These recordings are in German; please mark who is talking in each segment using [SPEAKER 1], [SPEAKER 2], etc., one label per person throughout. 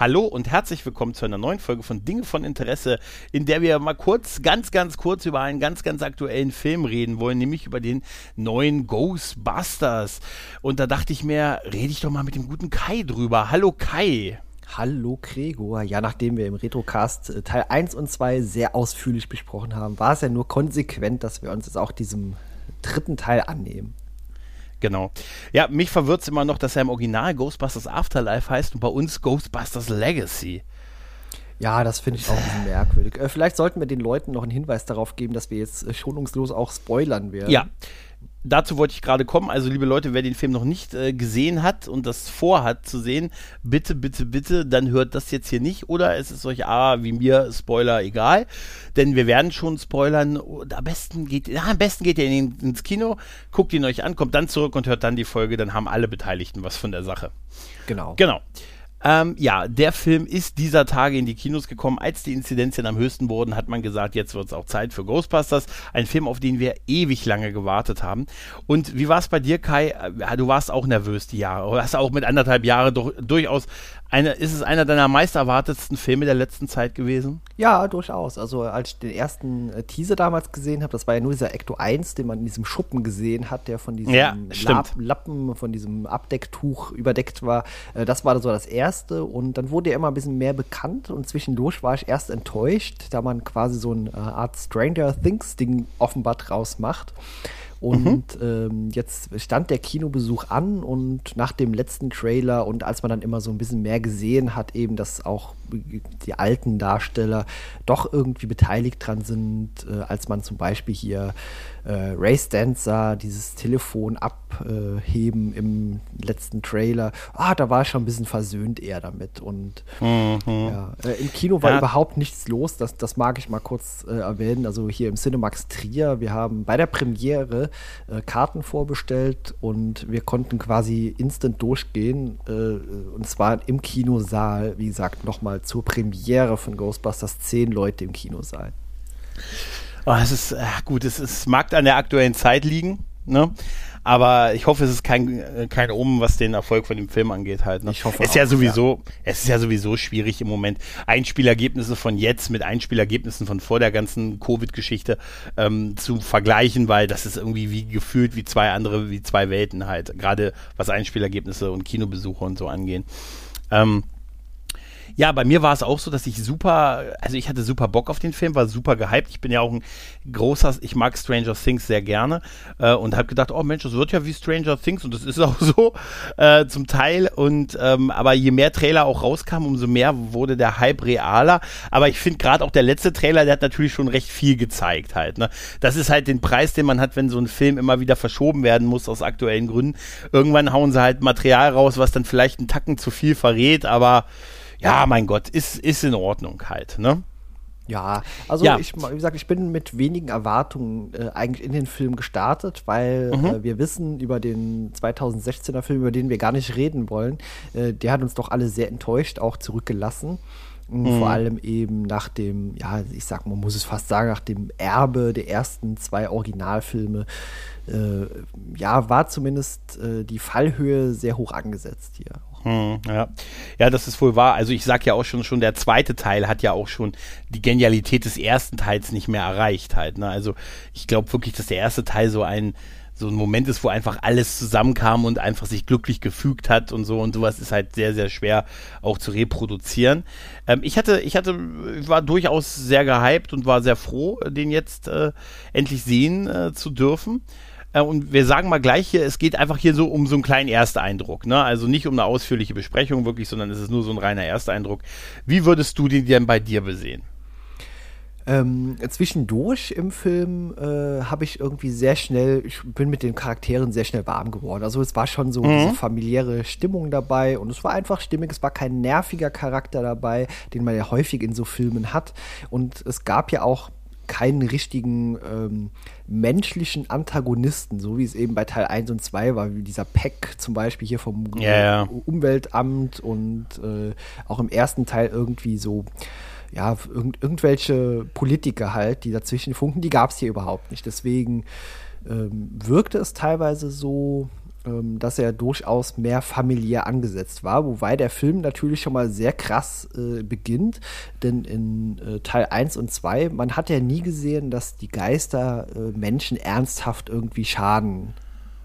[SPEAKER 1] Hallo und herzlich willkommen zu einer neuen Folge von Dinge von Interesse, in der wir mal kurz, ganz, ganz kurz über einen ganz, ganz aktuellen Film reden wollen, nämlich über den neuen Ghostbusters. Und da dachte ich mir, rede ich doch mal mit dem guten Kai drüber. Hallo Kai.
[SPEAKER 2] Hallo Gregor. Ja, nachdem wir im Retrocast äh, Teil 1 und 2 sehr ausführlich besprochen haben, war es ja nur konsequent, dass wir uns jetzt auch diesem dritten Teil annehmen.
[SPEAKER 1] Genau. Ja, mich verwirrt es immer noch, dass er im Original Ghostbusters Afterlife heißt und bei uns Ghostbusters Legacy.
[SPEAKER 2] Ja, das finde ich auch merkwürdig. Äh, vielleicht sollten wir den Leuten noch einen Hinweis darauf geben, dass wir jetzt äh, schonungslos auch spoilern werden.
[SPEAKER 1] Ja, dazu wollte ich gerade kommen. Also, liebe Leute, wer den Film noch nicht äh, gesehen hat und das vorhat zu sehen, bitte, bitte, bitte, dann hört das jetzt hier nicht. Oder es ist euch A, wie mir, Spoiler egal. Denn wir werden schon spoilern. Und am besten geht, ja, am besten geht ihr in, ins Kino, guckt ihn euch an, kommt dann zurück und hört dann die Folge. Dann haben alle Beteiligten was von der Sache.
[SPEAKER 2] Genau.
[SPEAKER 1] Genau. Ähm, ja, der Film ist dieser Tage in die Kinos gekommen. Als die Inzidenzien am höchsten wurden, hat man gesagt, jetzt wird es auch Zeit für Ghostbusters. Ein Film, auf den wir ewig lange gewartet haben. Und wie war es bei dir, Kai? Äh, du warst auch nervös die Jahre. Du hast auch mit anderthalb Jahren durchaus eine, ist es einer deiner meist erwartetsten Filme der letzten Zeit gewesen?
[SPEAKER 2] Ja, durchaus. Also als ich den ersten äh, Teaser damals gesehen habe, das war ja nur dieser Ecto 1, den man in diesem Schuppen gesehen hat, der von diesem
[SPEAKER 1] ja,
[SPEAKER 2] Lab Lappen, von diesem Abdecktuch überdeckt war. Äh, das war so das erste und dann wurde er immer ein bisschen mehr bekannt und zwischendurch war ich erst enttäuscht, da man quasi so eine Art Stranger Things Ding offenbar draus macht. Und mhm. ähm, jetzt stand der Kinobesuch an und nach dem letzten Trailer und als man dann immer so ein bisschen mehr gesehen hat, eben, dass auch die alten Darsteller doch irgendwie beteiligt dran sind, äh, als man zum Beispiel hier äh, Ray Stanza dieses Telefon abheben im letzten Trailer. Ah, da war ich schon ein bisschen versöhnt eher damit. Und mhm. ja, äh, im Kino war ja. überhaupt nichts los. Das, das mag ich mal kurz äh, erwähnen. Also hier im Cinemax Trier, wir haben bei der Premiere äh, Karten vorbestellt und wir konnten quasi instant durchgehen. Und zwar im Kinosaal, wie gesagt, nochmal zur Premiere von Ghostbusters zehn Leute im Kinosaal.
[SPEAKER 1] Oh, es ist äh, gut, es, es mag an der aktuellen Zeit liegen, ne? Aber ich hoffe, es ist kein, äh, kein Omen, was den Erfolg von dem Film angeht halt. Ne?
[SPEAKER 2] Ich hoffe.
[SPEAKER 1] Es ist auch, ja sowieso, ja. es ist ja sowieso schwierig im Moment, Einspielergebnisse von jetzt mit Einspielergebnissen von vor der ganzen Covid-Geschichte ähm, zu vergleichen, weil das ist irgendwie wie gefühlt wie zwei andere, wie zwei Welten halt. Gerade was Einspielergebnisse und Kinobesuche und so angehen. Ähm, ja, bei mir war es auch so, dass ich super, also ich hatte super Bock auf den Film, war super gehypt. Ich bin ja auch ein großer, ich mag Stranger Things sehr gerne äh, und habe gedacht, oh Mensch, das wird ja wie Stranger Things und das ist auch so äh, zum Teil. Und ähm, aber je mehr Trailer auch rauskamen, umso mehr wurde der Hype realer. Aber ich finde gerade auch der letzte Trailer, der hat natürlich schon recht viel gezeigt halt. Ne? Das ist halt den Preis, den man hat, wenn so ein Film immer wieder verschoben werden muss aus aktuellen Gründen. Irgendwann hauen sie halt Material raus, was dann vielleicht einen Tacken zu viel verrät, aber ja, mein Gott, ist, ist in Ordnung halt, ne?
[SPEAKER 2] Ja, also ja. ich, wie gesagt, ich bin mit wenigen Erwartungen äh, eigentlich in den Film gestartet, weil mhm. äh, wir wissen über den 2016er Film, über den wir gar nicht reden wollen, äh, der hat uns doch alle sehr enttäuscht, auch zurückgelassen. Mhm. Vor allem eben nach dem, ja, ich sag, man muss es fast sagen, nach dem Erbe der ersten zwei Originalfilme, äh, ja, war zumindest äh, die Fallhöhe sehr hoch angesetzt hier.
[SPEAKER 1] Hm, ja. ja, das ist wohl wahr. Also ich sag ja auch schon, schon der zweite Teil hat ja auch schon die Genialität des ersten Teils nicht mehr erreicht halt. Ne? Also ich glaube wirklich, dass der erste Teil so ein so ein Moment ist, wo einfach alles zusammenkam und einfach sich glücklich gefügt hat und so und sowas ist halt sehr, sehr schwer auch zu reproduzieren. Ähm, ich hatte, ich hatte, war durchaus sehr gehypt und war sehr froh, den jetzt äh, endlich sehen äh, zu dürfen. Äh, und wir sagen mal gleich hier, es geht einfach hier so um so einen kleinen Ersteindruck. Ne? Also nicht um eine ausführliche Besprechung wirklich, sondern es ist nur so ein reiner Ersteindruck. Wie würdest du den denn bei dir besehen?
[SPEAKER 2] Ähm, zwischendurch im Film äh, habe ich irgendwie sehr schnell, ich bin mit den Charakteren sehr schnell warm geworden. Also es war schon so mhm. diese familiäre Stimmung dabei und es war einfach stimmig. Es war kein nerviger Charakter dabei, den man ja häufig in so Filmen hat. Und es gab ja auch keinen richtigen ähm, menschlichen Antagonisten, so wie es eben bei Teil 1 und 2 war, wie dieser Peck zum Beispiel hier vom
[SPEAKER 1] ja.
[SPEAKER 2] Umweltamt und äh, auch im ersten Teil irgendwie so ja, irgend, irgendwelche Politiker halt, die dazwischen funken, die gab es hier überhaupt nicht. Deswegen ähm, wirkte es teilweise so, ähm, dass er durchaus mehr familiär angesetzt war, wobei der Film natürlich schon mal sehr krass äh, beginnt, denn in äh, Teil 1 und 2, man hat ja nie gesehen, dass die Geister äh, Menschen ernsthaft irgendwie schaden.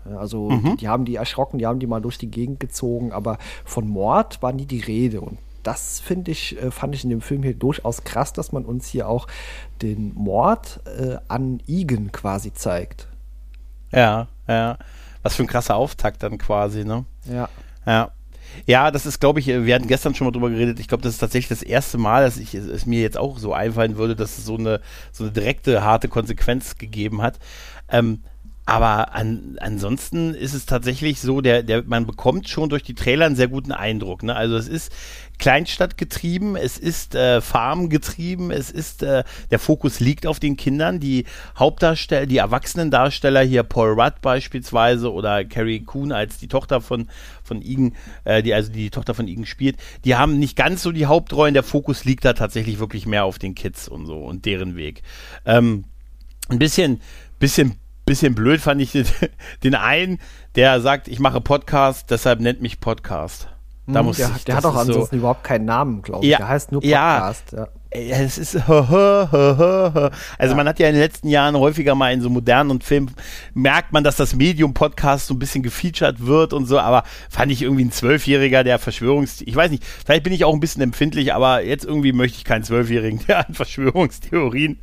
[SPEAKER 2] Also mhm. die, die, haben die erschrocken, die haben die mal durch die Gegend gezogen, aber von Mord war nie die Rede und das finde ich, äh, fand ich in dem Film hier durchaus krass, dass man uns hier auch den Mord äh, an Igen quasi zeigt.
[SPEAKER 1] Ja, ja. Was für ein krasser Auftakt dann quasi, ne?
[SPEAKER 2] Ja.
[SPEAKER 1] Ja. Ja, das ist, glaube ich, wir hatten gestern schon mal drüber geredet. Ich glaube, das ist tatsächlich das erste Mal, dass ich es mir jetzt auch so einfallen würde, dass es so eine, so eine direkte, harte Konsequenz gegeben hat. Ähm, aber an, ansonsten ist es tatsächlich so, der, der, man bekommt schon durch die Trailer einen sehr guten Eindruck. Ne? Also es ist Kleinstadt getrieben, es ist äh, Farm getrieben, es ist, äh, der Fokus liegt auf den Kindern. Die Hauptdarsteller, die Erwachsenendarsteller hier, Paul Rudd beispielsweise oder Carrie Coon als die Tochter von, von Igen, äh, die also die Tochter von Igen spielt, die haben nicht ganz so die Hauptrollen. Der Fokus liegt da tatsächlich wirklich mehr auf den Kids und so und deren Weg. Ähm, ein bisschen, bisschen bisschen blöd fand ich den, den einen, der sagt, ich mache Podcast, deshalb nennt mich Podcast.
[SPEAKER 2] Da hm, muss der, ich, der hat auch ansonsten so, überhaupt keinen Namen, glaube ich. Ja, der heißt nur Podcast.
[SPEAKER 1] Ja, ja es ist also man hat ja in den letzten Jahren häufiger mal in so modernen Filmen merkt man, dass das Medium Podcast so ein bisschen gefeatured wird und so, aber fand ich irgendwie ein Zwölfjähriger, der Verschwörungs, ich weiß nicht, vielleicht bin ich auch ein bisschen empfindlich, aber jetzt irgendwie möchte ich keinen Zwölfjährigen, der an Verschwörungstheorien,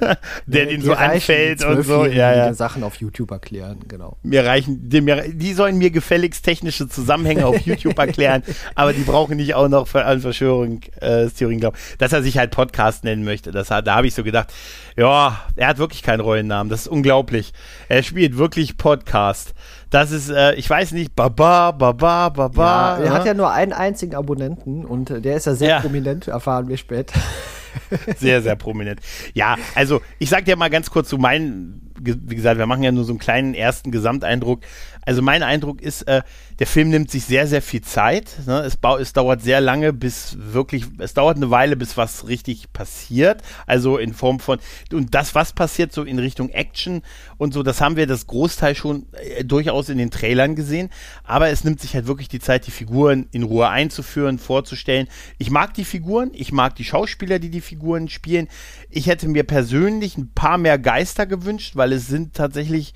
[SPEAKER 1] der den so anfällt und so,
[SPEAKER 2] ja, ja. Sachen auf YouTube erklären, genau.
[SPEAKER 1] Mir reichen, die, mir, die sollen mir gefälligst technische Zusammenhänge auf YouTube erklären, aber die brauchen nicht auch noch an Verschwörungstheorien glauben. Dass er sich halt halt Podcast nennen möchte. Das, da habe ich so gedacht, ja, er hat wirklich keinen Rollennamen. Das ist unglaublich. Er spielt wirklich Podcast. Das ist, äh, ich weiß nicht, Baba, Baba, Baba.
[SPEAKER 2] Ja, er hat ja nur einen einzigen Abonnenten und äh, der ist ja sehr ja. prominent, erfahren wir später.
[SPEAKER 1] Sehr, sehr prominent. Ja, also ich sag dir mal ganz kurz so mein, wie gesagt, wir machen ja nur so einen kleinen ersten Gesamteindruck. Also mein Eindruck ist, äh, der Film nimmt sich sehr, sehr viel Zeit. Ne? Es, es dauert sehr lange, bis wirklich, es dauert eine Weile, bis was richtig passiert. Also in Form von, und das, was passiert so in Richtung Action und so, das haben wir das Großteil schon äh, durchaus in den Trailern gesehen. Aber es nimmt sich halt wirklich die Zeit, die Figuren in Ruhe einzuführen, vorzustellen. Ich mag die Figuren, ich mag die Schauspieler, die die Figuren spielen. Ich hätte mir persönlich ein paar mehr Geister gewünscht, weil es sind tatsächlich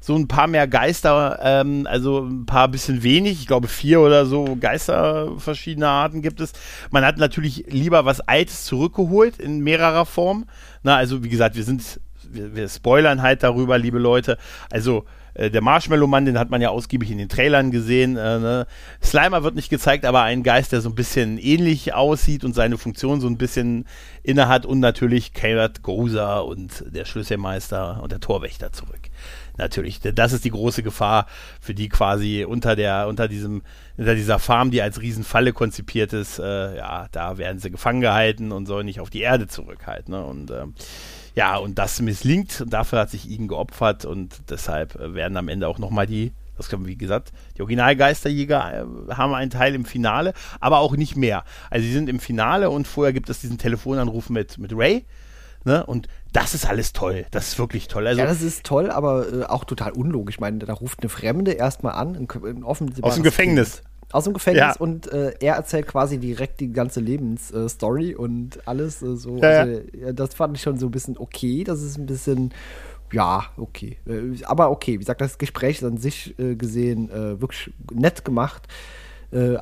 [SPEAKER 1] so ein paar mehr Geister, ähm, also ein paar bisschen wenig, ich glaube vier oder so Geister verschiedener Arten gibt es. Man hat natürlich lieber was Altes zurückgeholt in mehrerer Form. Na, also wie gesagt, wir sind, wir, wir spoilern halt darüber, liebe Leute. Also äh, der Marshmallow-Mann, den hat man ja ausgiebig in den Trailern gesehen. Äh, ne? Slimer wird nicht gezeigt, aber ein Geist, der so ein bisschen ähnlich aussieht und seine Funktion so ein bisschen innehat und natürlich Karat Goza und der Schlüsselmeister und der Torwächter zurück natürlich. Das ist die große Gefahr, für die quasi unter der, unter diesem, unter dieser Farm, die als Riesenfalle konzipiert ist, äh, ja, da werden sie gefangen gehalten und sollen nicht auf die Erde zurückhalten. Ne? Und äh, ja, und das misslingt und dafür hat sich Igen geopfert und deshalb äh, werden am Ende auch nochmal die, das können wir, wie gesagt, die Originalgeisterjäger äh, haben einen Teil im Finale, aber auch nicht mehr. Also sie sind im Finale und vorher gibt es diesen Telefonanruf mit, mit Ray. Ne? Und das ist alles toll. Das ist wirklich toll.
[SPEAKER 2] Also, ja, das ist toll, aber äh, auch total unlogisch. Ich meine, da ruft eine Fremde erstmal an, in, in
[SPEAKER 1] aus dem Gefängnis.
[SPEAKER 2] Aus dem Gefängnis ja. und äh, er erzählt quasi direkt die ganze Lebensstory äh, und alles äh, so. Ja, also, ja. das fand ich schon so ein bisschen okay. Das ist ein bisschen ja, okay. Äh, aber okay, wie gesagt, das Gespräch ist an sich äh, gesehen äh, wirklich nett gemacht.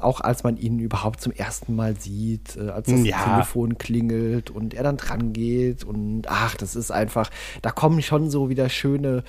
[SPEAKER 2] Auch als man ihn überhaupt zum ersten Mal sieht, als das. Telefon klingelt und er dann dran geht und ach, das ist einfach, da kommen schon so wieder schöne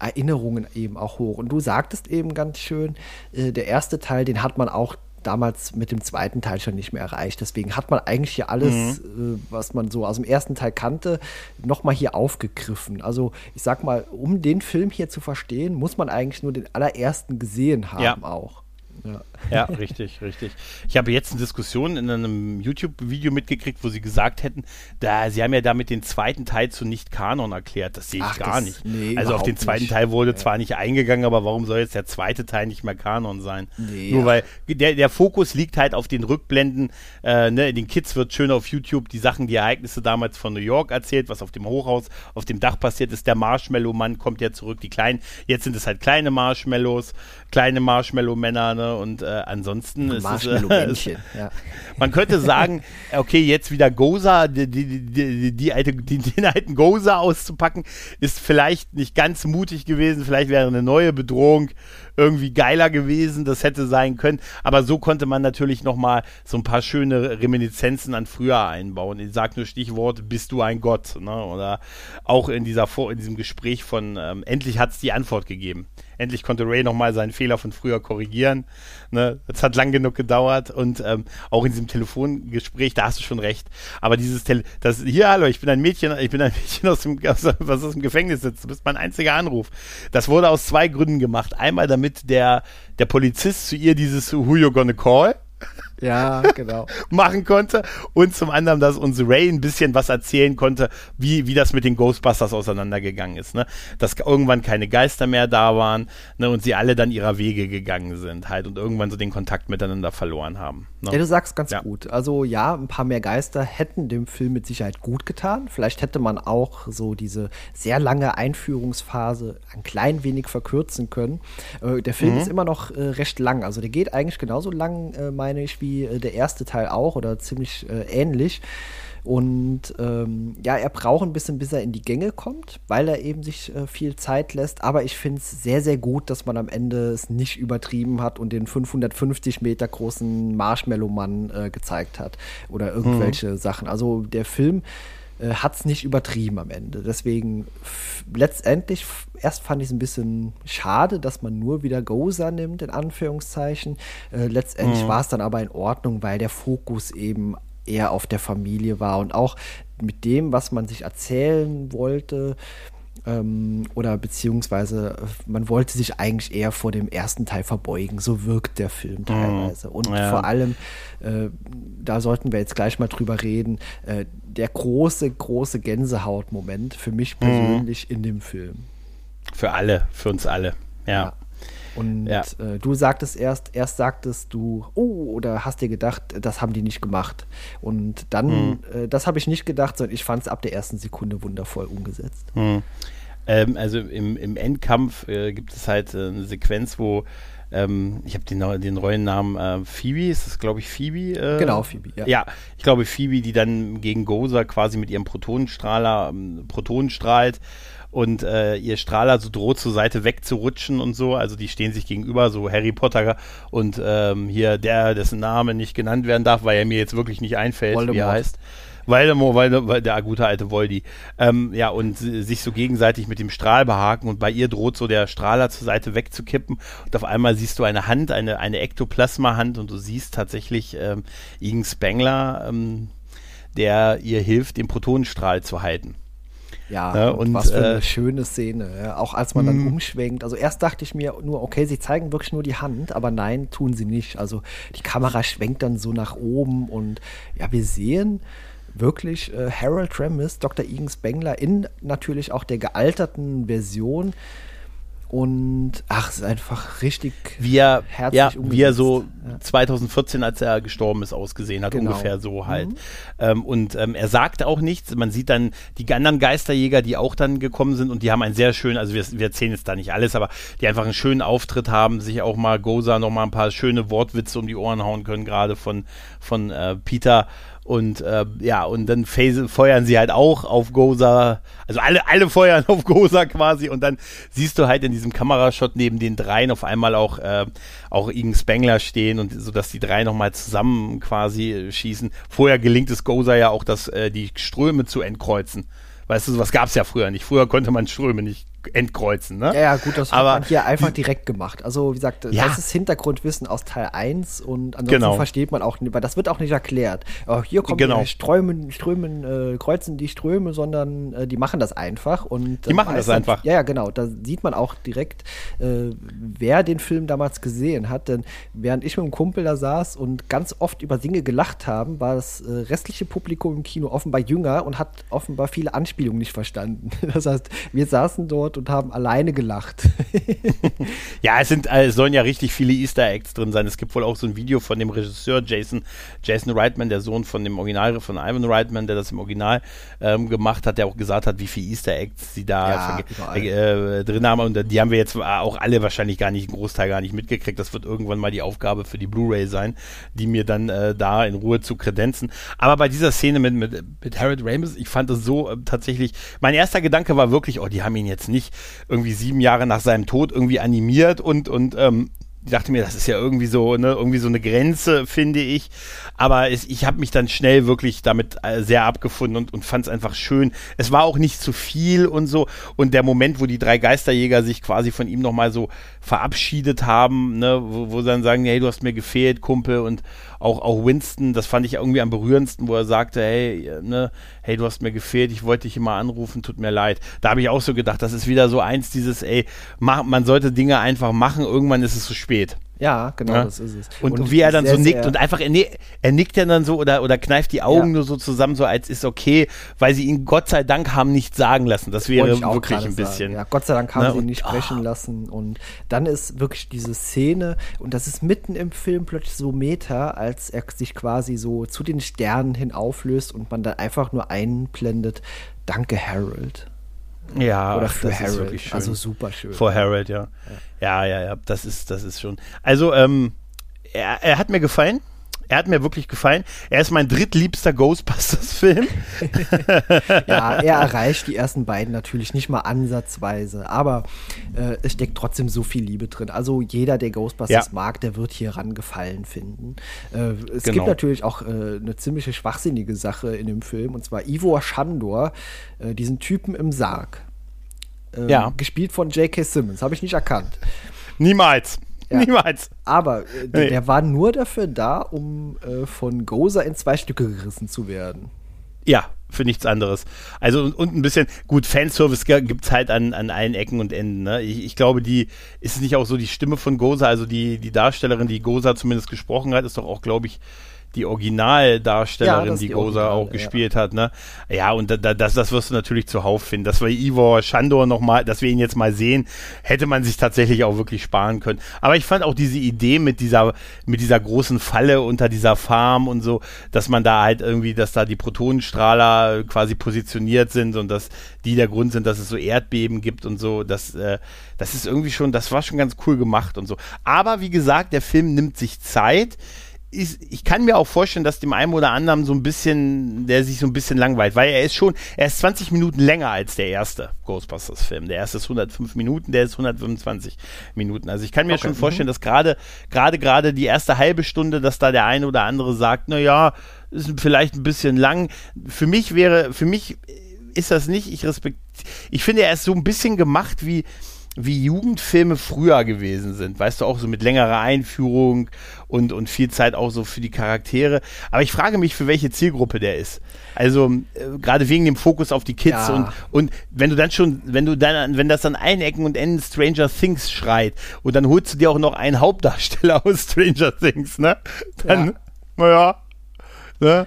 [SPEAKER 2] Erinnerungen eben auch hoch. Und du sagtest eben ganz schön, äh, der erste Teil, den hat man auch damals mit dem zweiten Teil schon nicht mehr erreicht. Deswegen hat man eigentlich hier alles, mhm. äh, was man so aus dem ersten Teil kannte, nochmal hier aufgegriffen. Also ich sag mal, um den Film hier zu verstehen, muss man eigentlich nur den allerersten gesehen haben ja. auch.
[SPEAKER 1] Ja. Ja, richtig, richtig. Ich habe jetzt eine Diskussion in einem YouTube-Video mitgekriegt, wo sie gesagt hätten, da, sie haben ja damit den zweiten Teil zu Nicht-Kanon erklärt. Das sehe ich Ach, gar das, nicht. Nee, also auf den zweiten nicht. Teil wurde ja. zwar nicht eingegangen, aber warum soll jetzt der zweite Teil nicht mehr Kanon sein? Nee, Nur ja. weil der, der Fokus liegt halt auf den Rückblenden. Äh, ne, den Kids wird schön auf YouTube die Sachen, die Ereignisse damals von New York erzählt, was auf dem Hochhaus, auf dem Dach passiert ist. Der Marshmallow-Mann kommt ja zurück, die kleinen, jetzt sind es halt kleine Marshmallows, kleine Marshmallow-Männer, ne? Und äh, ansonsten ist es, äh, ja. man könnte sagen, okay, jetzt wieder Goza, die, die, die, die, alte, den alten Goza auszupacken, ist vielleicht nicht ganz mutig gewesen, vielleicht wäre eine neue Bedrohung irgendwie geiler gewesen, das hätte sein können, aber so konnte man natürlich nochmal so ein paar schöne Reminiszenzen an früher einbauen. Ich sag nur Stichwort, bist du ein Gott, ne? oder auch in, dieser, in diesem Gespräch von, ähm, endlich hat es die Antwort gegeben. Endlich konnte Ray nochmal seinen Fehler von früher korrigieren. Ne? Das hat lang genug gedauert und ähm, auch in diesem Telefongespräch, da hast du schon recht. Aber dieses Tele das hier, hallo, ich bin ein Mädchen, ich bin ein Mädchen aus dem, aus, was aus dem Gefängnis sitzt. Du bist mein einziger Anruf. Das wurde aus zwei Gründen gemacht. Einmal, damit der, der Polizist zu ihr dieses Who you gonna call
[SPEAKER 2] ja, genau.
[SPEAKER 1] machen konnte. Und zum anderen, dass uns Ray ein bisschen was erzählen konnte, wie, wie das mit den Ghostbusters auseinandergegangen ist. Ne? Dass irgendwann keine Geister mehr da waren ne? und sie alle dann ihrer Wege gegangen sind halt und irgendwann so den Kontakt miteinander verloren haben.
[SPEAKER 2] Ne? Ja, du sagst ganz ja. gut. Also ja, ein paar mehr Geister hätten dem Film mit Sicherheit gut getan. Vielleicht hätte man auch so diese sehr lange Einführungsphase ein klein wenig verkürzen können. Äh, der Film mhm. ist immer noch äh, recht lang. Also der geht eigentlich genauso lang, äh, meine ich, wie wie äh, der erste Teil auch oder ziemlich äh, ähnlich. Und ähm, ja, er braucht ein bisschen, bis er in die Gänge kommt, weil er eben sich äh, viel Zeit lässt. Aber ich finde es sehr, sehr gut, dass man am Ende es nicht übertrieben hat und den 550 Meter großen Marshmallow-Mann äh, gezeigt hat oder irgendwelche mhm. Sachen. Also der Film äh, hat es nicht übertrieben am Ende. Deswegen letztendlich, erst fand ich es ein bisschen schade, dass man nur wieder Goza nimmt, in Anführungszeichen. Äh, letztendlich mhm. war es dann aber in Ordnung, weil der Fokus eben eher auf der Familie war und auch mit dem, was man sich erzählen wollte, ähm, oder beziehungsweise äh, man wollte sich eigentlich eher vor dem ersten Teil verbeugen. So wirkt der Film mhm. teilweise. Und ja. vor allem, äh, da sollten wir jetzt gleich mal drüber reden, äh, der große, große Gänsehaut-Moment für mich mhm. persönlich mhm. in dem Film.
[SPEAKER 1] Für alle, für uns alle, ja. ja.
[SPEAKER 2] Und ja. äh, du sagtest erst, erst sagtest du, oh, oder hast dir gedacht, das haben die nicht gemacht. Und dann, mhm. äh, das habe ich nicht gedacht, sondern ich fand es ab der ersten Sekunde wundervoll umgesetzt.
[SPEAKER 1] Mhm. Ähm, also im, im Endkampf äh, gibt es halt äh, eine Sequenz, wo ähm, ich habe den, den Rollennamen äh, Phoebe, ist das glaube ich Phoebe?
[SPEAKER 2] Äh? Genau, Phoebe,
[SPEAKER 1] ja. Ja, ich glaube Phoebe, die dann gegen Goza quasi mit ihrem Protonenstrahler ähm, Protonen strahlt und äh, ihr Strahler so droht zur Seite wegzurutschen und so. Also die stehen sich gegenüber, so Harry Potter und ähm, hier der, dessen Name nicht genannt werden darf, weil er mir jetzt wirklich nicht einfällt, Voldemort. wie er heißt. Voldemort, weil, weil der gute alte Voldy. Ähm, ja, und sich so gegenseitig mit dem Strahl behaken und bei ihr droht so der Strahler zur Seite wegzukippen und auf einmal siehst du eine Hand, eine, eine Ektoplasma-Hand und du siehst tatsächlich ähm, Igen Spengler, ähm, der ihr hilft, den Protonenstrahl zu halten.
[SPEAKER 2] Ja, ja und, und, was für eine äh, schöne Szene. Auch als man dann mhm. umschwenkt. Also erst dachte ich mir nur, okay, sie zeigen wirklich nur die Hand, aber nein, tun sie nicht. Also die Kamera schwenkt dann so nach oben und ja, wir sehen wirklich äh, Harold Ramis, Dr. Igen Spengler in natürlich auch der gealterten Version und ach, es ist einfach richtig
[SPEAKER 1] wie er, herzlich ja, Wie er so ja. 2014, als er gestorben ist, ausgesehen hat, genau. ungefähr so halt. Mhm. Ähm, und ähm, er sagt auch nichts. Man sieht dann die anderen Geisterjäger, die auch dann gekommen sind und die haben einen sehr schönen, also wir, wir erzählen jetzt da nicht alles, aber die einfach einen schönen Auftritt haben, sich auch mal Goza noch mal ein paar schöne Wortwitze um die Ohren hauen können, gerade von, von äh, Peter. Und äh, ja, und dann feuern sie halt auch auf Goza. Also alle, alle feuern auf Goza quasi. Und dann siehst du halt in diesem Kamerashot neben den dreien auf einmal auch, äh, auch Igen Spengler stehen und so, dass die drei nochmal zusammen quasi äh, schießen. Vorher gelingt es Goza ja auch, dass äh, die Ströme zu entkreuzen. Weißt du, sowas gab es ja früher nicht. Früher konnte man Ströme nicht entkreuzen. Ne?
[SPEAKER 2] Ja, ja, gut, das
[SPEAKER 1] Aber
[SPEAKER 2] hat man hier einfach direkt gemacht. Also, wie gesagt,
[SPEAKER 1] Ja.
[SPEAKER 2] das ist Hintergrundwissen aus Teil 1 und ansonsten
[SPEAKER 1] Genau.
[SPEAKER 2] versteht man auch nicht, weil das wird auch nicht erklärt. Oh, hier kommen
[SPEAKER 1] Genau.
[SPEAKER 2] die Strömen, Strömen, äh, kreuzen die Ströme, sondern äh, die machen das einfach. Und
[SPEAKER 1] Die machen das einfach.
[SPEAKER 2] Ja, ja, genau. Da sieht man auch direkt, äh, wer den Film damals gesehen hat. Denn während ich mit dem Kumpel da saß und ganz oft über Dinge gelacht haben, war das äh, restliche Publikum im Kino offenbar jünger und hat offenbar viele Anspielungen nicht verstanden. Das heißt, wir saßen dort und haben alleine gelacht.
[SPEAKER 1] Ja, es sind, äh, es sollen ja richtig viele Easter Eggs drin sein. Es gibt wohl auch so ein Video von dem Regisseur Jason, Jason Reitman, der Sohn von dem Original, von Ivan Reitman, der das im Original ähm, gemacht hat, der auch gesagt hat, wie viele Easter Eggs sie da
[SPEAKER 2] Ja,
[SPEAKER 1] äh, drin haben. Und die haben wir jetzt auch alle wahrscheinlich gar nicht, einen Großteil gar nicht mitgekriegt. Das wird irgendwann mal die Aufgabe für die Blu-ray sein, die mir dann äh, da in Ruhe zu kredenzen. Aber bei dieser Szene mit, mit, mit Harold Ramis, ich fand es so äh, tatsächlich, mein erster Gedanke war wirklich, oh, die haben ihn jetzt nicht irgendwie sieben Jahre nach seinem Tod irgendwie animiert und, und ähm, dachte mir, das ist ja irgendwie so, ne, irgendwie so eine Grenze, finde ich. Aber es, ich habe mich dann schnell wirklich damit äh, sehr abgefunden und, und fand es einfach schön. Es war auch nicht zu viel und so. Und der Moment, wo die drei Geisterjäger sich quasi von ihm nochmal so verabschiedet haben, ne, wo, wo sie dann sagen, hey, du hast mir gefehlt, Kumpel. Und auch, auch Winston, das fand ich irgendwie am berührendsten, wo er sagte, hey, ne, hey, du hast mir gefehlt, ich wollte dich immer anrufen, tut mir leid. Da habe ich auch so gedacht, das ist wieder so eins dieses, ey, mach, man sollte Dinge einfach machen, irgendwann ist es zu spät.
[SPEAKER 2] Ja, genau,
[SPEAKER 1] Ja.
[SPEAKER 2] das ist es.
[SPEAKER 1] Und, wie er dann
[SPEAKER 2] sehr,
[SPEAKER 1] so nickt und einfach, er, ni- er nickt ja dann so oder, oder kneift die Augen
[SPEAKER 2] Ja.
[SPEAKER 1] nur so zusammen, so als ist okay, weil sie ihn Gott sei Dank haben nicht sagen lassen. Das wäre wirklich ein bisschen.
[SPEAKER 2] Sagen. Ja, Gott sei Dank haben
[SPEAKER 1] Ne,
[SPEAKER 2] sie ihn
[SPEAKER 1] und-
[SPEAKER 2] nicht sprechen lassen. Und dann ist wirklich diese Szene, und das ist mitten im Film plötzlich so Meta, als er sich quasi so zu den Sternen hin auflöst und man dann einfach nur einblendet, danke Harold.
[SPEAKER 1] Ja,
[SPEAKER 2] Oder für
[SPEAKER 1] das ist
[SPEAKER 2] Harold.
[SPEAKER 1] wirklich schön.
[SPEAKER 2] Also super schön.
[SPEAKER 1] Vor Harold, ja. Ja, ja, ja, das ist, das ist schon. Also, ähm, er, er hat mir gefallen. Er hat mir wirklich gefallen. Er ist mein drittliebster Ghostbusters-Film.
[SPEAKER 2] Ja, er erreicht die ersten beiden natürlich nicht mal ansatzweise, aber äh, es steckt trotzdem so viel Liebe drin. Also jeder, der Ghostbusters
[SPEAKER 1] Ja.
[SPEAKER 2] mag, der wird hier ran gefallen finden. Äh, es
[SPEAKER 1] Genau.
[SPEAKER 2] gibt natürlich auch äh, eine ziemliche schwachsinnige Sache in dem Film, und zwar Ivor Shandor, äh, diesen Typen im Sarg. Ähm,
[SPEAKER 1] Ja.
[SPEAKER 2] Gespielt von J.K. Simmons, habe ich nicht erkannt.
[SPEAKER 1] Niemals.
[SPEAKER 2] Ja.
[SPEAKER 1] Niemals.
[SPEAKER 2] Aber äh, der,
[SPEAKER 1] Nee.
[SPEAKER 2] der war nur dafür da, um äh, von Gozer in zwei Stücke gerissen zu werden.
[SPEAKER 1] Ja, für nichts anderes. Also und, und ein bisschen, gut, Fanservice gibt es halt an, an allen Ecken und Enden. Ne? Ich, ich glaube, die ist es nicht auch so die Stimme von Goza, also die, die Darstellerin, die Goza zumindest gesprochen hat, ist doch auch, glaube ich, die
[SPEAKER 2] Ja,
[SPEAKER 1] Originaldarstellerin,
[SPEAKER 2] ist
[SPEAKER 1] die,
[SPEAKER 2] die
[SPEAKER 1] Goza
[SPEAKER 2] Originale,
[SPEAKER 1] auch
[SPEAKER 2] ja.
[SPEAKER 1] gespielt hat. Ne? Ja, und da, da, das, das wirst du natürlich zuhauf finden. Dass wir Ivor Shandor nochmal, dass wir ihn jetzt mal sehen, hätte man sich tatsächlich auch wirklich sparen können. Aber ich fand auch diese Idee mit dieser, mit dieser großen Falle unter dieser Farm und so, dass man da halt irgendwie, dass da die Protonenstrahler quasi positioniert sind und dass die der Grund sind, dass es so Erdbeben gibt und so, das, äh, das ist irgendwie schon, das war schon ganz cool gemacht und so. Aber wie gesagt, der Film nimmt sich Zeit ist, ich kann mir auch vorstellen, dass dem einen oder anderen so ein bisschen, der sich so ein bisschen langweilt, weil er ist schon, er ist 20 Minuten länger als der erste Ghostbusters-Film. Der erste ist 105 Minuten, der ist 125 Minuten. Also ich kann mir
[SPEAKER 2] Okay,
[SPEAKER 1] schon
[SPEAKER 2] mhm.
[SPEAKER 1] vorstellen, dass gerade, gerade, gerade die erste halbe Stunde, dass da der eine oder andere sagt, na ja, ist vielleicht ein bisschen lang. Für mich wäre, für mich ist das nicht, ich respekt, ich finde, er ist so ein bisschen gemacht wie, wie Jugendfilme früher gewesen sind. Weißt du, auch so mit längerer Einführung und, und viel Zeit auch so für die Charaktere. Aber ich frage mich, für welche Zielgruppe der ist. Also, äh, gerade wegen dem Fokus auf die Kids
[SPEAKER 2] Ja.
[SPEAKER 1] und, und wenn du dann schon, wenn du dann, an- wenn das an allen Ecken und Enden Stranger Things schreit und dann holst du dir auch noch einen Hauptdarsteller aus Stranger Things, ne? Dann,
[SPEAKER 2] Ja.
[SPEAKER 1] naja, ne?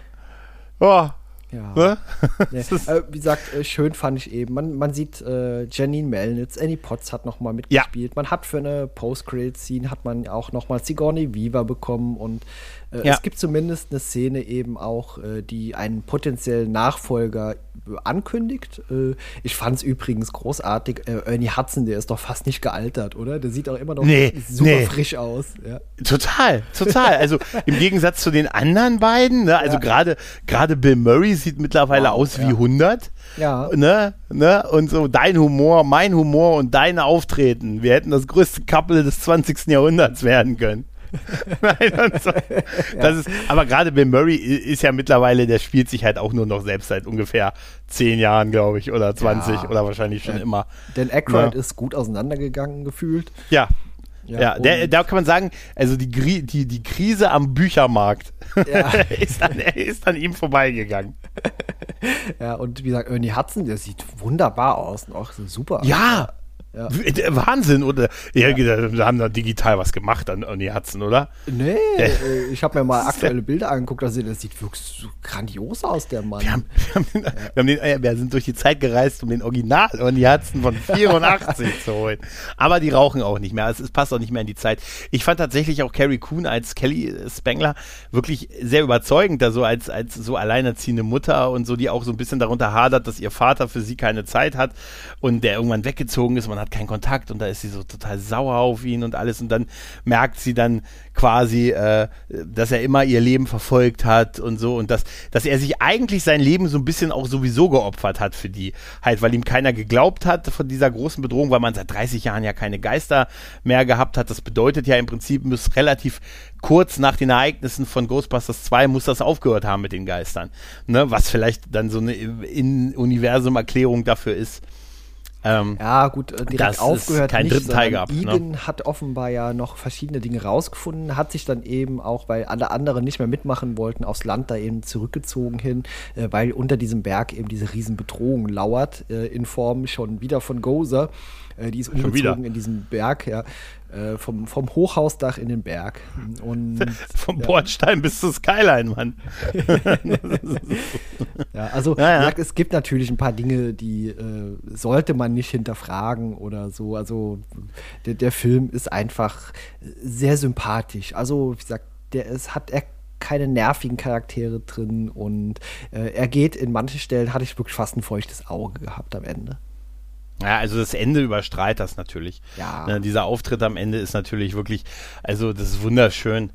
[SPEAKER 1] Oh,
[SPEAKER 2] Ja.
[SPEAKER 1] ne?
[SPEAKER 2] Nee, äh, wie gesagt, äh, schön fand ich eben. Man, man sieht äh, Janine Melnitz, Annie Potts hat noch mal mitgespielt. Man hat für eine Post-Credit-Scene hat man auch noch mal Sigourney Weaver bekommen und äh,
[SPEAKER 1] Ja.
[SPEAKER 2] es gibt zumindest eine Szene eben auch, äh, die einen potenziellen Nachfolger äh, ankündigt. Äh, ich fand es übrigens großartig. Äh, Ernie Hudson, der ist doch fast nicht gealtert, oder? Der sieht auch immer noch
[SPEAKER 1] Nee,
[SPEAKER 2] super
[SPEAKER 1] nee.
[SPEAKER 2] frisch aus. Ja.
[SPEAKER 1] Total, total. Also im Gegensatz zu den anderen beiden, ne, also
[SPEAKER 2] Ja.
[SPEAKER 1] gerade gerade Bill Murray sieht mittlerweile
[SPEAKER 2] Wow,
[SPEAKER 1] aus wie
[SPEAKER 2] ja.
[SPEAKER 1] 100.
[SPEAKER 2] Ja.
[SPEAKER 1] Ne, ne, und so dein Humor, mein Humor und dein Auftreten. Wir hätten das größte Couple des 20. Jahrhunderts werden können. Nein, so. das ist, aber gerade Bill Murray ist ja mittlerweile, der spielt sich halt auch nur noch selbst seit ungefähr zehn Jahren, glaube ich, oder 20 ja. oder wahrscheinlich schon ja. immer.
[SPEAKER 2] Denn Aykroyd ja. ist gut auseinandergegangen gefühlt.
[SPEAKER 1] Ja, ja, der, da kann man sagen, also die, die, die Krise am Büchermarkt ist, an, ist an ihm vorbeigegangen.
[SPEAKER 2] ja, und wie gesagt, Ernie Hudson, der sieht wunderbar aus und auch super.
[SPEAKER 1] Ja, ja. Wahnsinn, oder? Ja, ja. haben da digital was gemacht an Ernie Hudson, oder?
[SPEAKER 2] Nee, der, äh, ich habe mir mal aktuelle Bilder angeguckt, das sieht wirklich so grandios aus, der Mann.
[SPEAKER 1] Wir, haben, wir, haben den, ja. wir, haben den, äh, wir, sind durch die Zeit gereist, um den Original Ernie Hudson von 84 zu holen. Aber die rauchen auch nicht mehr, es, es, passt auch nicht mehr in die Zeit. Ich fand tatsächlich auch Carrie Coon als Kelly Spengler wirklich sehr überzeugend, da so als, als so alleinerziehende Mutter und so, die auch so ein bisschen darunter hadert, dass ihr Vater für sie keine Zeit hat und der irgendwann weggezogen ist. Man hat keinen Kontakt und da ist sie so total sauer auf ihn und alles und dann merkt sie dann quasi, äh, dass er immer ihr Leben verfolgt hat und so und dass, dass er sich eigentlich sein Leben so ein bisschen auch sowieso geopfert hat für die, halt, weil ihm keiner geglaubt hat von dieser großen Bedrohung, weil man seit 30 Jahren ja keine Geister mehr gehabt hat. Das bedeutet ja im Prinzip, muss relativ kurz nach den Ereignissen von Ghostbusters 2 muss das aufgehört haben mit den Geistern. Ne? Was vielleicht dann so eine In-Universum-Erklärung dafür ist.
[SPEAKER 2] Ähm, ja, gut, äh, direkt aufgehört
[SPEAKER 1] kein
[SPEAKER 2] nicht,
[SPEAKER 1] dritten Teil gehabt.
[SPEAKER 2] Egan ne? hat offenbar ja noch verschiedene Dinge rausgefunden, hat sich dann eben auch, weil alle anderen nicht mehr mitmachen wollten, aufs Land da eben zurückgezogen hin, äh, weil unter diesem Berg eben diese Riesenbedrohung lauert, äh, in Form schon wieder von Gozer. Äh, die ist umgezogen in diesen Berg, ja. Äh, vom, vom Hochhausdach in den Berg. Und,
[SPEAKER 1] vom ja. Bordstein bis zur Skyline, Mann.
[SPEAKER 2] ja, also ja, ja. Es gibt natürlich ein paar Dinge, die äh, sollte man nicht hinterfragen oder so. Also der, der Film ist einfach sehr sympathisch. Also, wie gesagt, der ist, hat er keine nervigen Charaktere drin und äh, er geht in manchen Stellen, hatte ich wirklich fast ein feuchtes Auge gehabt am Ende.
[SPEAKER 1] Ja, also das Ende überstrahlt das natürlich. Ja. Ne, dieser Auftritt am Ende ist natürlich wirklich, also das ist wunderschön.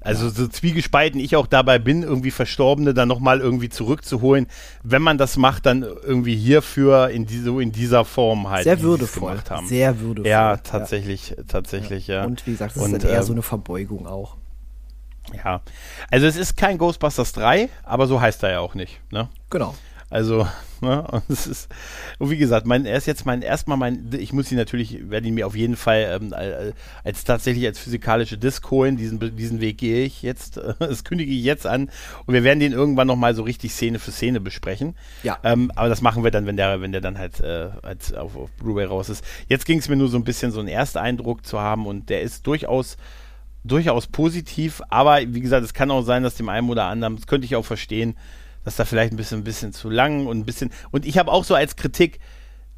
[SPEAKER 1] Also ja. so zwiegespalten ich auch dabei bin, irgendwie Verstorbene dann nochmal irgendwie zurückzuholen, wenn man das macht, dann irgendwie hierfür in, die, so in dieser Form halt.
[SPEAKER 2] Sehr würdevoll. Gemacht haben. Sehr würdevoll.
[SPEAKER 1] Ja, tatsächlich, ja. tatsächlich, ja.
[SPEAKER 2] Und wie gesagt, es ist dann eher äh, so eine Verbeugung auch.
[SPEAKER 1] Ja, also es ist kein Ghostbusters 3, aber so heißt er ja auch nicht, ne?
[SPEAKER 2] Genau.
[SPEAKER 1] Also, ne, und es ist, und wie gesagt, mein, er ist jetzt mein, erstmal mein, ich muss ihn natürlich, werde ihn mir auf jeden Fall ähm, als tatsächlich als physikalische Disk holen, diesen, diesen Weg gehe ich jetzt, das kündige ich jetzt an und wir werden den irgendwann nochmal so richtig Szene für Szene besprechen.
[SPEAKER 2] Ja.
[SPEAKER 1] Ähm, aber das machen wir dann, wenn der, wenn der dann halt äh, als auf, auf Blu-ray raus ist. Jetzt ging es mir nur so ein bisschen so einen Ersteindruck zu haben und der ist durchaus durchaus positiv, aber wie gesagt, es kann auch sein, dass dem einen oder anderen, das könnte ich auch verstehen, dass da vielleicht ein bisschen, ein bisschen zu lang und ein bisschen. Und ich habe auch so als Kritik,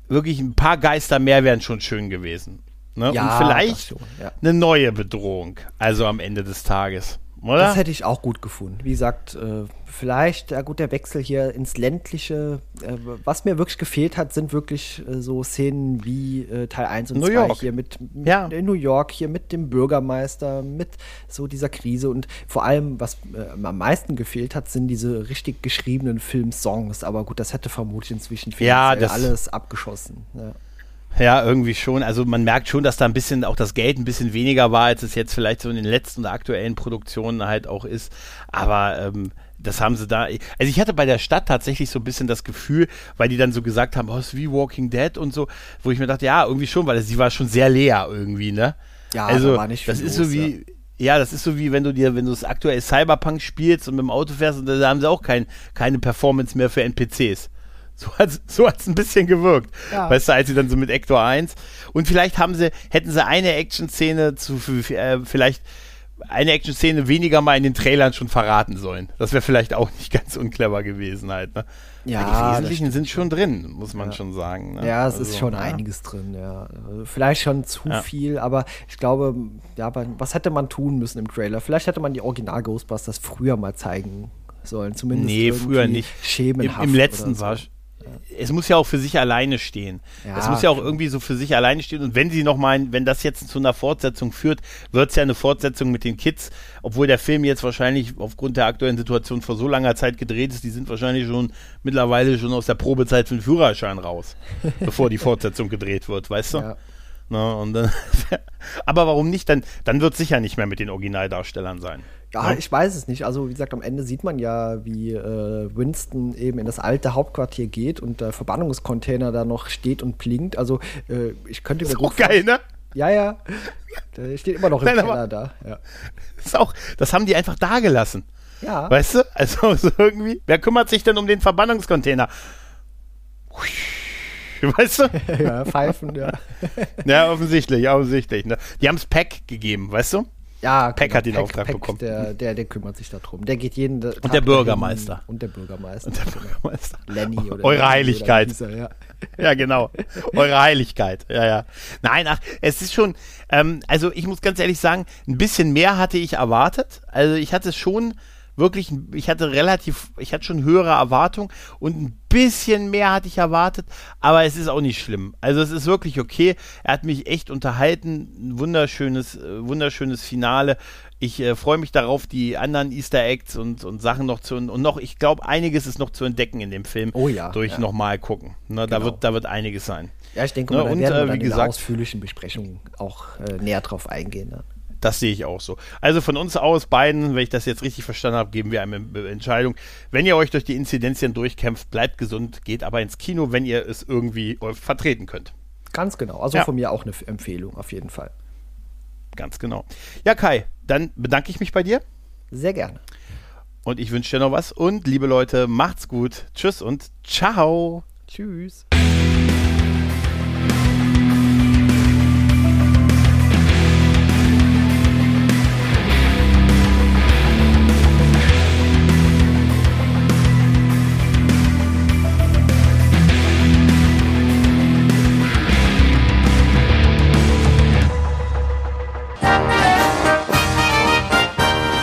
[SPEAKER 1] wirklich ein paar Geister mehr wären schon schön gewesen. Ne? Ja, und vielleicht schon, ja. eine neue Bedrohung, also am Ende des Tages. Oder?
[SPEAKER 2] Das hätte ich auch gut gefunden. Wie gesagt, äh, vielleicht, ja gut, der Wechsel hier ins ländliche. Äh, was mir wirklich gefehlt hat, sind wirklich äh, so Szenen wie Teil 1 und New 2 York. hier mit, mit ja. in New York, hier mit dem Bürgermeister, mit so dieser Krise. Und vor allem, was am meisten gefehlt hat, sind diese richtig geschriebenen Filmsongs. Aber gut, das hätte vermutlich inzwischen
[SPEAKER 1] ja,
[SPEAKER 2] alles abgeschossen. Ja.
[SPEAKER 1] Ja, irgendwie schon. Also man merkt schon, dass da ein bisschen auch das Geld ein bisschen weniger war, als es jetzt vielleicht so in den letzten oder aktuellen Produktionen halt auch ist. Aber ähm, das haben sie da. Also ich hatte bei der Stadt tatsächlich so ein bisschen das Gefühl, weil die dann so gesagt haben, oh, ist wie Walking Dead und so, wo ich mir dachte, ja, irgendwie schon, weil sie war schon sehr leer irgendwie, ne?
[SPEAKER 2] Ja,
[SPEAKER 1] also
[SPEAKER 2] war nicht viel
[SPEAKER 1] das ist los, so wie. Ja. Ja, das ist so wie wenn du dir, wenn du das aktuell Cyberpunk spielst und mit dem Auto fährst und da haben sie auch kein, keine Performance mehr für NPCs. So hat so hat's ein bisschen gewirkt. Ja. Weißt du, als sie dann so mit Ector 1 und vielleicht haben sie hätten sie eine Action-Szene zu äh, vielleicht eine Action-Szene weniger mal in den Trailern schon verraten sollen. Das wäre vielleicht auch nicht ganz unclever gewesen halt, ne?
[SPEAKER 2] Ja,
[SPEAKER 1] die Wesentlichen sind schon drin, muss man ja. schon sagen. Ne?
[SPEAKER 2] Ja, es also, ist schon ja. einiges drin, ja. Vielleicht schon zu ja. viel, aber ich glaube, ja, was hätte man tun müssen im Trailer? Vielleicht hätte man die Original Ghostbusters früher mal zeigen sollen, zumindest.
[SPEAKER 1] Nee, früher nicht.
[SPEAKER 2] Schemenhaft
[SPEAKER 1] Im, im letzten so. war es muss ja auch für sich alleine stehen. Ja, es muss ja auch irgendwie so für sich alleine stehen. Und wenn sie noch mal, wenn das jetzt zu einer Fortsetzung führt, wird es ja eine Fortsetzung mit den Kids, obwohl der Film jetzt wahrscheinlich aufgrund der aktuellen Situation vor so langer Zeit gedreht ist, die sind wahrscheinlich schon mittlerweile schon aus der Probezeit für den Führerschein raus, bevor die Fortsetzung gedreht wird, weißt du? Ja. Ne, und dann, aber warum nicht? Dann, dann wird es sicher nicht mehr mit den Originaldarstellern sein.
[SPEAKER 2] Ja, ich weiß es nicht. Also, wie gesagt, am Ende sieht man ja, wie äh, Winston eben in das alte Hauptquartier geht und der Verbannungscontainer da noch steht und blinkt. Also, äh, ich könnte mir
[SPEAKER 1] ist auch geil, ne?
[SPEAKER 2] Ja, ja. Der steht immer noch im Nein, Keller da. Ja.
[SPEAKER 1] Ist auch, das haben die einfach da gelassen.
[SPEAKER 2] Ja.
[SPEAKER 1] Weißt du? Also so irgendwie. Wer kümmert sich denn um den Verbannungscontainer? Weißt du?
[SPEAKER 2] ja, pfeifen, ja.
[SPEAKER 1] ja, offensichtlich, offensichtlich. Ne? Die haben es Pack gegeben, weißt du?
[SPEAKER 2] Ja,
[SPEAKER 1] Peck genau, hat den Peck, Auftrag Peck, bekommen.
[SPEAKER 2] Der, der, der kümmert sich darum. Der geht jeden Tag
[SPEAKER 1] Und der Bürgermeister.
[SPEAKER 2] Und der Bürgermeister.
[SPEAKER 1] Und der Bürgermeister.
[SPEAKER 2] Lenny oder
[SPEAKER 1] Eure Lenny Heiligkeit.
[SPEAKER 2] Oder dieser, ja.
[SPEAKER 1] ja, genau. Eure Heiligkeit. Ja, ja. Nein, ach, es ist schon, ähm, also ich muss ganz ehrlich sagen, ein bisschen mehr hatte ich erwartet. Also ich hatte schon wirklich, ich hatte relativ, ich hatte schon höhere Erwartungen und ein bisschen mehr hatte ich erwartet, aber es ist auch nicht schlimm. Also es ist wirklich okay. Er hat mich echt unterhalten. Ein wunderschönes, äh, wunderschönes Finale. Ich äh, freue mich darauf, die anderen Easter Eggs und, und Sachen noch zu und noch, ich glaube, einiges ist noch zu entdecken in dem Film.
[SPEAKER 2] Oh ja.
[SPEAKER 1] Durch
[SPEAKER 2] ja.
[SPEAKER 1] nochmal gucken. Ne, genau. da, wird, da wird einiges sein.
[SPEAKER 2] Ja, ich denke, ne, und, werden wir äh, wie in gesagt, ausführlichen Besprechungen auch äh, näher drauf eingehen. Ne?
[SPEAKER 1] Das sehe ich auch so. Also von uns aus beiden, wenn ich das jetzt richtig verstanden habe, geben wir eine Entscheidung. Wenn ihr euch durch die Inzidenzien durchkämpft, bleibt gesund, geht aber ins Kino, wenn ihr es irgendwie vertreten könnt.
[SPEAKER 2] Ganz genau. Also ja. von mir auch eine Empfehlung, auf jeden Fall.
[SPEAKER 1] Ganz genau. Ja, Kai, dann bedanke ich mich bei dir.
[SPEAKER 2] Sehr gerne.
[SPEAKER 1] Und ich wünsche dir noch was. Und liebe Leute, macht's gut. Tschüss und ciao.
[SPEAKER 2] Tschüss.